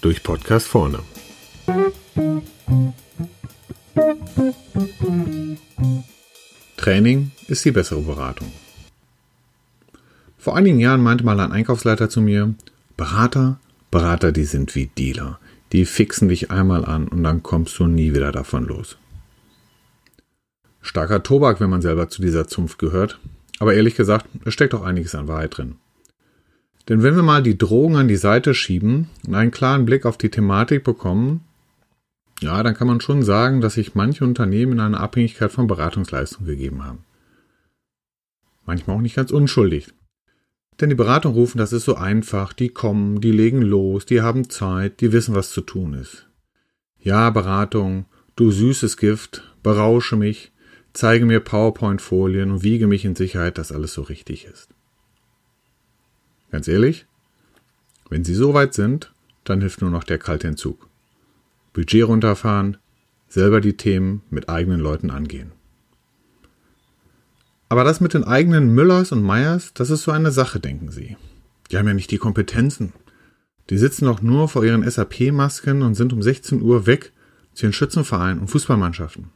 Durch Podcast vorne. Training ist die bessere Beratung. Vor einigen Jahren meinte mal ein Einkaufsleiter zu mir, Berater, Berater, die sind wie Dealer. Die fixen dich einmal an und dann kommst du nie wieder davon los. Starker Tobak, wenn man selber zu dieser Zunft gehört. Aber ehrlich gesagt, es steckt auch einiges an Wahrheit drin. Denn wenn wir mal die Drogen an die Seite schieben und einen klaren Blick auf die Thematik bekommen, ja, dann kann man schon sagen, dass sich manche Unternehmen in eine Abhängigkeit von Beratungsleistungen gegeben haben. Manchmal auch nicht ganz unschuldig. Denn die Beratung rufen, das ist so einfach, die kommen, die legen los, die haben Zeit, die wissen, was zu tun ist. Ja, Beratung, du süßes Gift, berausche mich, zeige mir PowerPoint-Folien und wiege mich in Sicherheit, dass alles so richtig ist. Ganz ehrlich, wenn Sie so weit sind, dann hilft nur noch der kalte Entzug. Budget runterfahren, selber die Themen mit eigenen Leuten angehen. Aber das mit den eigenen Müllers und Meyers, das ist so eine Sache, denken Sie. Die haben ja nicht die Kompetenzen. Die sitzen doch nur vor ihren SAP-Masken und sind um 16 Uhr weg zu ihren Schützenvereinen und Fußballmannschaften.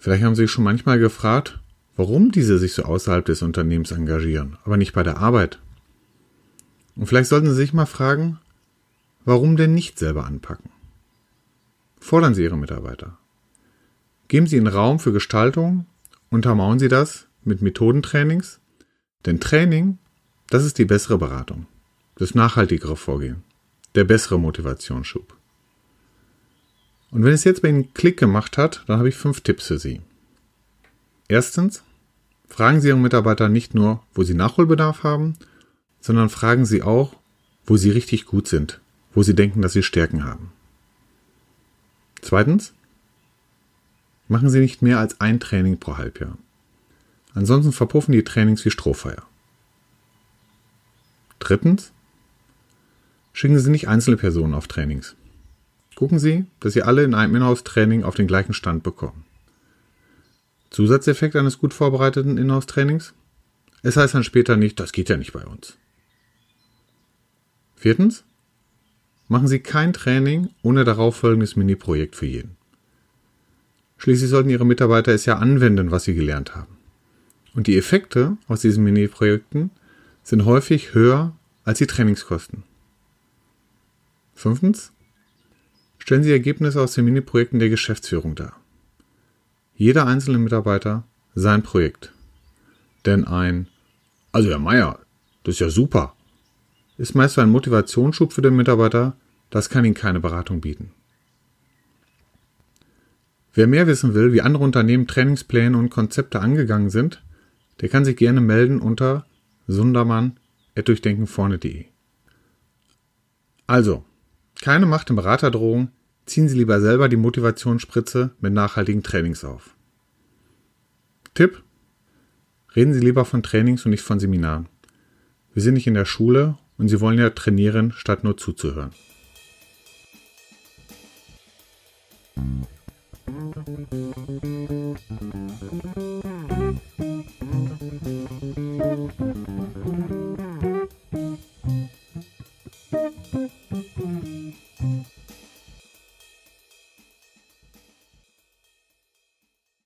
Vielleicht haben Sie sich schon manchmal gefragt, warum diese sich so außerhalb des Unternehmens engagieren, aber nicht bei der Arbeit. Und vielleicht sollten Sie sich mal fragen, warum denn nicht selber anpacken? Fordern Sie Ihre Mitarbeiter. Geben Sie ihnen Raum für Gestaltung Untermauern Sie das mit Methodentrainings? Denn Training, das ist die bessere Beratung, das nachhaltigere Vorgehen, der bessere Motivationsschub. Und wenn es jetzt bei Ihnen Klick gemacht hat, dann habe ich fünf Tipps für Sie. Erstens, fragen Sie Ihre Mitarbeiter nicht nur, wo sie Nachholbedarf haben, sondern fragen Sie auch, wo sie richtig gut sind, wo sie denken, dass sie Stärken haben. Zweitens, Machen Sie nicht mehr als ein Training pro Halbjahr. Ansonsten verpuffen die Trainings wie Strohfeuer. Drittens. Schicken Sie nicht einzelne Personen auf Trainings. Gucken Sie, dass Sie alle in einem Inhouse-Training auf den gleichen Stand bekommen. Zusatzeffekt eines gut vorbereiteten Inhouse-Trainings? Es heißt dann später nicht, das geht ja nicht bei uns. Viertens. Machen Sie kein Training ohne darauffolgendes Mini-Projekt für jeden. Schließlich sollten Ihre Mitarbeiter es ja anwenden, was sie gelernt haben. Und die Effekte aus diesen Mini-Projekten sind häufig höher als die Trainingskosten. Fünftens. Stellen Sie Ergebnisse aus den Mini-Projekten der Geschäftsführung dar. Jeder einzelne Mitarbeiter sein Projekt. Denn ein, also Herr Meier, das ist ja super, ist meist ein Motivationsschub für den Mitarbeiter, das kann Ihnen keine Beratung bieten. Wer mehr wissen will, wie andere Unternehmen Trainingspläne und Konzepte angegangen sind, der kann sich gerne melden unter sundermann.durchdenkenvorne.de. Also, keine Macht im Beraterdrohung, ziehen Sie lieber selber die Motivationsspritze mit nachhaltigen Trainings auf. Tipp: Reden Sie lieber von Trainings und nicht von Seminaren. Wir sind nicht in der Schule und Sie wollen ja trainieren, statt nur zuzuhören. Musik